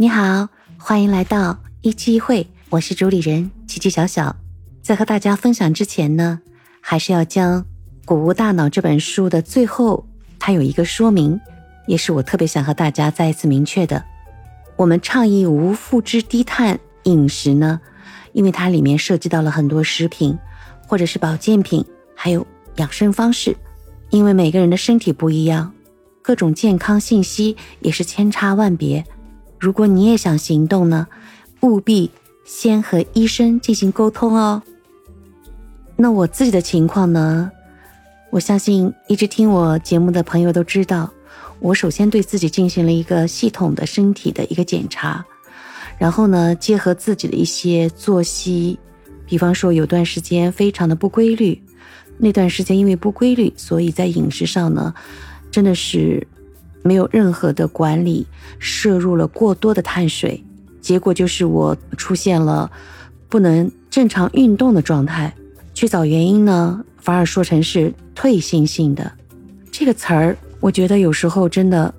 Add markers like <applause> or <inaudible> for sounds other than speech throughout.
你好，欢迎来到一期一会，我是主理人琪琪小小。在和大家分享之前呢，还是要将《谷物大脑》这本书的最后，它有一个说明，也是我特别想和大家再一次明确的。我们倡议无麸质低碳饮食呢，因为它里面涉及到了很多食品，或者是保健品，还有养生方式。因为每个人的身体不一样，各种健康信息也是千差万别。如果你也想行动呢，务必先和医生进行沟通哦。那我自己的情况呢，我相信一直听我节目的朋友都知道。我首先对自己进行了一个系统的身体的一个检查，然后呢，结合自己的一些作息，比方说有段时间非常的不规律，那段时间因为不规律，所以在饮食上呢，真的是没有任何的管理，摄入了过多的碳水，结果就是我出现了不能正常运动的状态。去找原因呢，反而说成是退行性的这个词儿。我觉得有时候真的，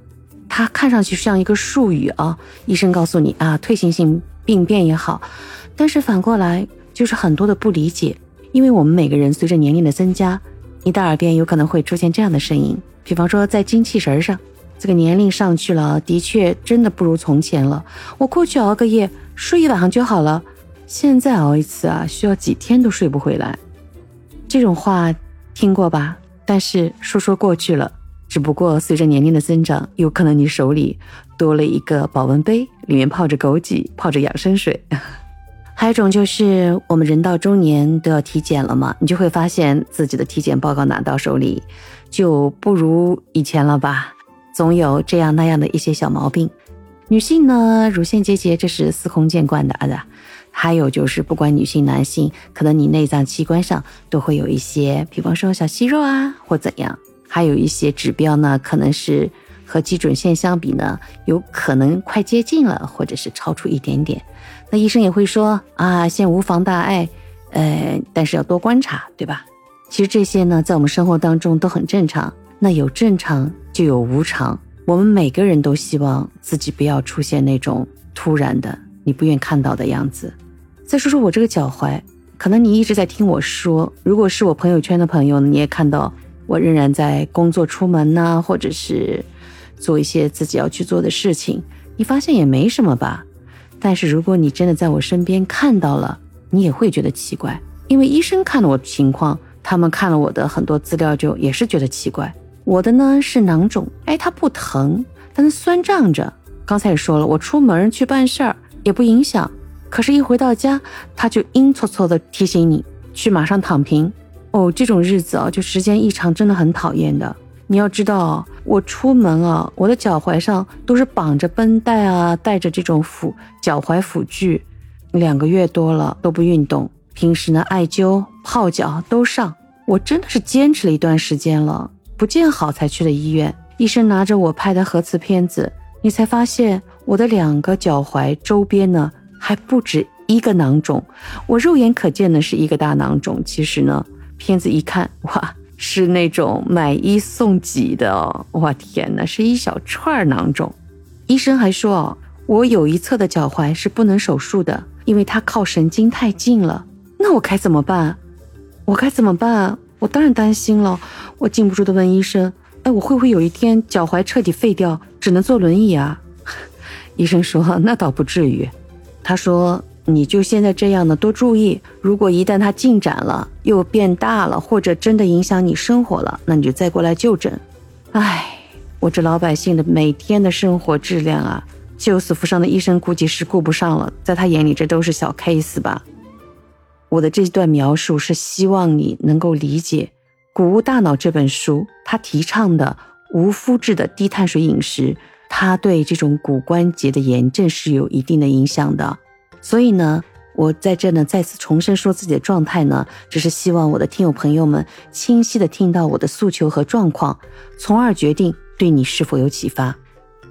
它看上去像一个术语啊。医生告诉你啊，退行性病变也好，但是反过来就是很多的不理解。因为我们每个人随着年龄的增加，你的耳边有可能会出现这样的声音，比方说在精气神上，这个年龄上去了，的确真的不如从前了。我过去熬个夜睡一晚上就好了，现在熬一次啊，需要几天都睡不回来。这种话听过吧？但是说说过去了。只不过随着年龄的增长，有可能你手里多了一个保温杯，里面泡着枸杞，泡着养生水。还有一种就是我们人到中年都要体检了嘛，你就会发现自己的体检报告拿到手里就不如以前了吧，总有这样那样的一些小毛病。女性呢，乳腺结节这是司空见惯的啊的。还有就是，不管女性男性，可能你内脏器官上都会有一些，比方说小息肉啊，或怎样。还有一些指标呢，可能是和基准线相比呢，有可能快接近了，或者是超出一点点。那医生也会说啊，现无妨大碍，呃，但是要多观察，对吧？其实这些呢，在我们生活当中都很正常。那有正常就有无常，我们每个人都希望自己不要出现那种突然的你不愿看到的样子。再说说我这个脚踝，可能你一直在听我说，如果是我朋友圈的朋友，你也看到。我仍然在工作、出门呐，或者是做一些自己要去做的事情。你发现也没什么吧？但是如果你真的在我身边看到了，你也会觉得奇怪。因为医生看了我的情况，他们看了我的很多资料，就也是觉得奇怪。我的呢是囊肿，哎，它不疼，但是酸胀着。刚才也说了，我出门去办事儿也不影响，可是，一回到家，它就阴搓搓的提醒你去马上躺平。哦，这种日子啊，就时间异常，真的很讨厌的。你要知道，我出门啊，我的脚踝上都是绑着绷带啊，带着这种辅脚踝辅具，两个月多了都不运动。平时呢，艾灸、泡脚都上，我真的是坚持了一段时间了，不见好才去的医院。医生拿着我拍的核磁片子，你才发现我的两个脚踝周边呢，还不止一个囊肿。我肉眼可见的是一个大囊肿，其实呢。片子一看，哇，是那种买一送几的哦！我天哪，是一小串囊肿。医生还说哦，我有一侧的脚踝是不能手术的，因为它靠神经太近了。那我该怎么办？我该怎么办？我当然担心了。我禁不住的问医生：“哎，我会不会有一天脚踝彻底废掉，只能坐轮椅啊？” <laughs> 医生说：“那倒不至于。”他说。你就现在这样的多注意，如果一旦它进展了，又变大了，或者真的影响你生活了，那你就再过来就诊。唉，我这老百姓的每天的生活质量啊，救死扶伤的医生估计是顾不上了，在他眼里这都是小 case 吧。我的这段描述是希望你能够理解《谷物大脑》这本书，它提倡的无麸质的低碳水饮食，它对这种骨关节的炎症是有一定的影响的。所以呢，我在这呢再次重申说自己的状态呢，只是希望我的听友朋友们清晰的听到我的诉求和状况，从而决定对你是否有启发。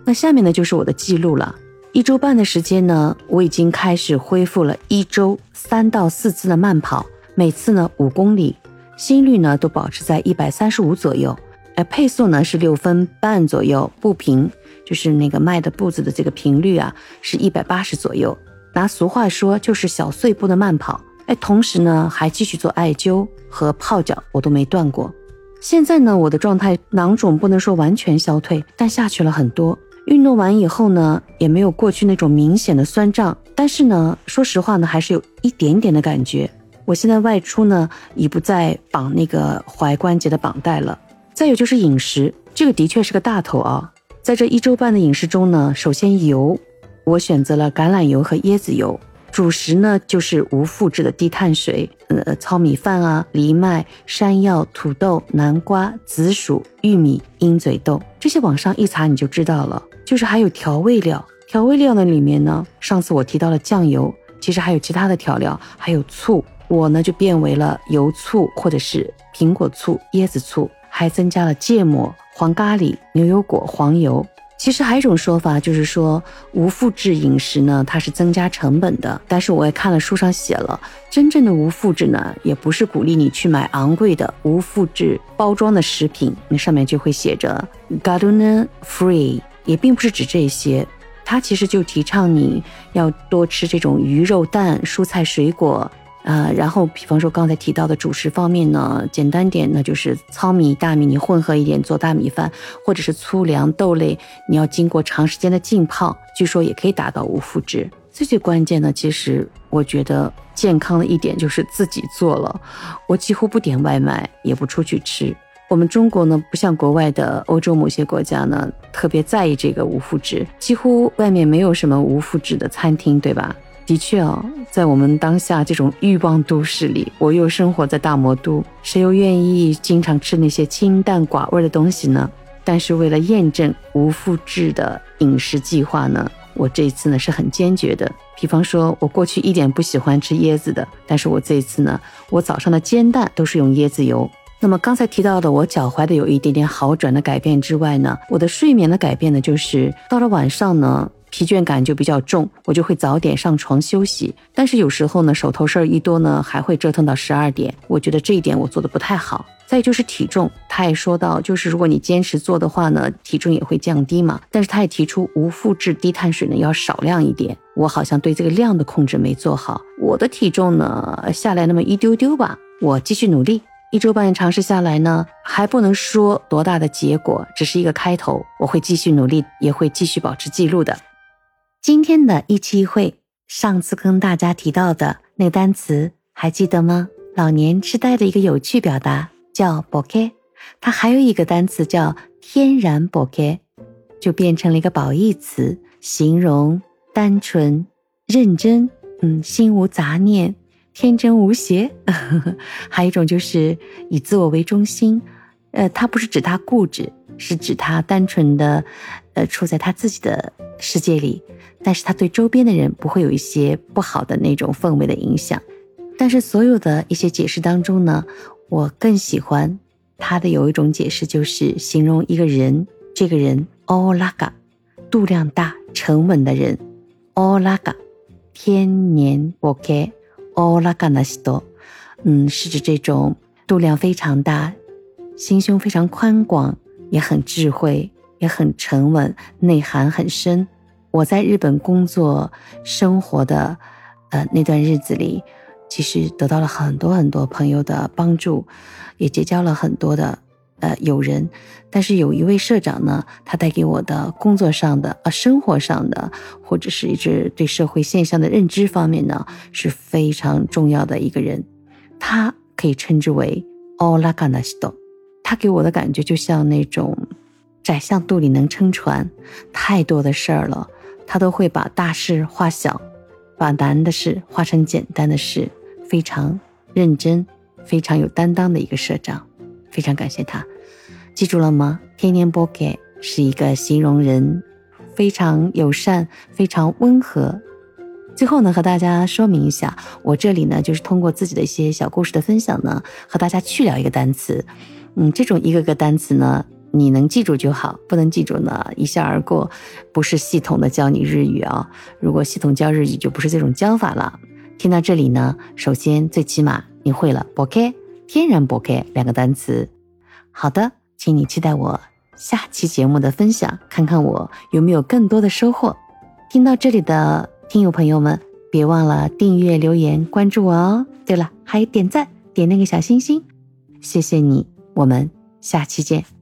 那下面呢就是我的记录了，一周半的时间呢，我已经开始恢复了一周三到四次的慢跑，每次呢五公里，心率呢都保持在一百三十五左右，呃，配速呢是六分半左右，步频就是那个迈的步子的这个频率啊，是一百八十左右。拿俗话说，就是小碎步的慢跑。哎，同时呢，还继续做艾灸和泡脚，我都没断过。现在呢，我的状态囊肿不能说完全消退，但下去了很多。运动完以后呢，也没有过去那种明显的酸胀，但是呢，说实话呢，还是有一点点的感觉。我现在外出呢，已不再绑那个踝关节的绑带了。再有就是饮食，这个的确是个大头啊。在这一周半的饮食中呢，首先油，我选择了橄榄油和椰子油。主食呢就是无麸质的低碳水，呃，糙米饭啊，藜麦、山药、土豆、南瓜、紫薯、玉米、鹰嘴豆，这些网上一查你就知道了。就是还有调味料，调味料呢里面呢，上次我提到了酱油，其实还有其他的调料，还有醋，我呢就变为了油醋或者是苹果醋、椰子醋，还增加了芥末、黄咖喱、牛油果、黄油。其实还有一种说法，就是说无麸质饮食呢，它是增加成本的。但是我也看了书上写了，真正的无麸质呢，也不是鼓励你去买昂贵的无麸质包装的食品，那上面就会写着 “Garden free，也并不是指这些。它其实就提倡你要多吃这种鱼肉蛋、蔬菜水果。呃，然后比方说刚才提到的主食方面呢，简单点，那就是糙米、大米你混合一点做大米饭，或者是粗粮、豆类，你要经过长时间的浸泡，据说也可以达到无麸质。最最关键的，其实我觉得健康的一点就是自己做了，我几乎不点外卖，也不出去吃。我们中国呢，不像国外的欧洲某些国家呢，特别在意这个无麸质，几乎外面没有什么无麸质的餐厅，对吧？的确啊，在我们当下这种欲望都市里，我又生活在大魔都，谁又愿意经常吃那些清淡寡味的东西呢？但是为了验证无麸质的饮食计划呢，我这一次呢是很坚决的。比方说，我过去一点不喜欢吃椰子的，但是我这一次呢，我早上的煎蛋都是用椰子油。那么刚才提到的我脚踝的有一点点好转的改变之外呢，我的睡眠的改变呢，就是到了晚上呢。疲倦感就比较重，我就会早点上床休息。但是有时候呢，手头事儿一多呢，还会折腾到十二点。我觉得这一点我做的不太好。再就是体重，他也说到，就是如果你坚持做的话呢，体重也会降低嘛。但是他也提出无麸质低碳水呢要少量一点。我好像对这个量的控制没做好，我的体重呢下来那么一丢丢吧。我继续努力，一周半尝试下来呢，还不能说多大的结果，只是一个开头。我会继续努力，也会继续保持记录的。今天的一期一会，上次跟大家提到的那个单词还记得吗？老年痴呆的一个有趣表达叫 “bokeh”，它还有一个单词叫“天然 bokeh”，就变成了一个褒义词，形容单纯、认真，嗯，心无杂念、天真无邪。<laughs> 还有一种就是以自我为中心，呃，他不是指他固执，是指他单纯的，呃，处在他自己的世界里。但是他对周边的人不会有一些不好的那种氛围的影响。但是所有的一些解释当中呢，我更喜欢他的有一种解释，就是形容一个人，这个人 o l a g a 度量大、沉稳的人 o l a g a 天年 ok l a g a n a s t o 嗯，是指这种度量非常大、心胸非常宽广、也很智慧、也很沉稳、内涵很深。我在日本工作生活的，呃那段日子里，其实得到了很多很多朋友的帮助，也结交了很多的呃友人。但是有一位社长呢，他带给我的工作上的、呃生活上的，或者是一直对社会现象的认知方面呢，是非常重要的一个人。他可以称之为 “all a g a n a s t o 他给我的感觉就像那种宰相肚里能撑船，太多的事儿了。他都会把大事化小，把难的事化成简单的事，非常认真、非常有担当的一个社长，非常感谢他。记住了吗？天天波给是一个形容人非常友善、非常温和。最后呢，和大家说明一下，我这里呢就是通过自己的一些小故事的分享呢，和大家去聊一个单词。嗯，这种一个个单词呢。你能记住就好，不能记住呢，一笑而过。不是系统的教你日语啊，如果系统教日语，就不是这种教法了。听到这里呢，首先最起码你会了 boke 天然补钙两个单词。好的，请你期待我下期节目的分享，看看我有没有更多的收获。听到这里的听友朋友们，别忘了订阅、留言、关注我哦。对了，还有点赞，点那个小心心，谢谢你。我们下期见。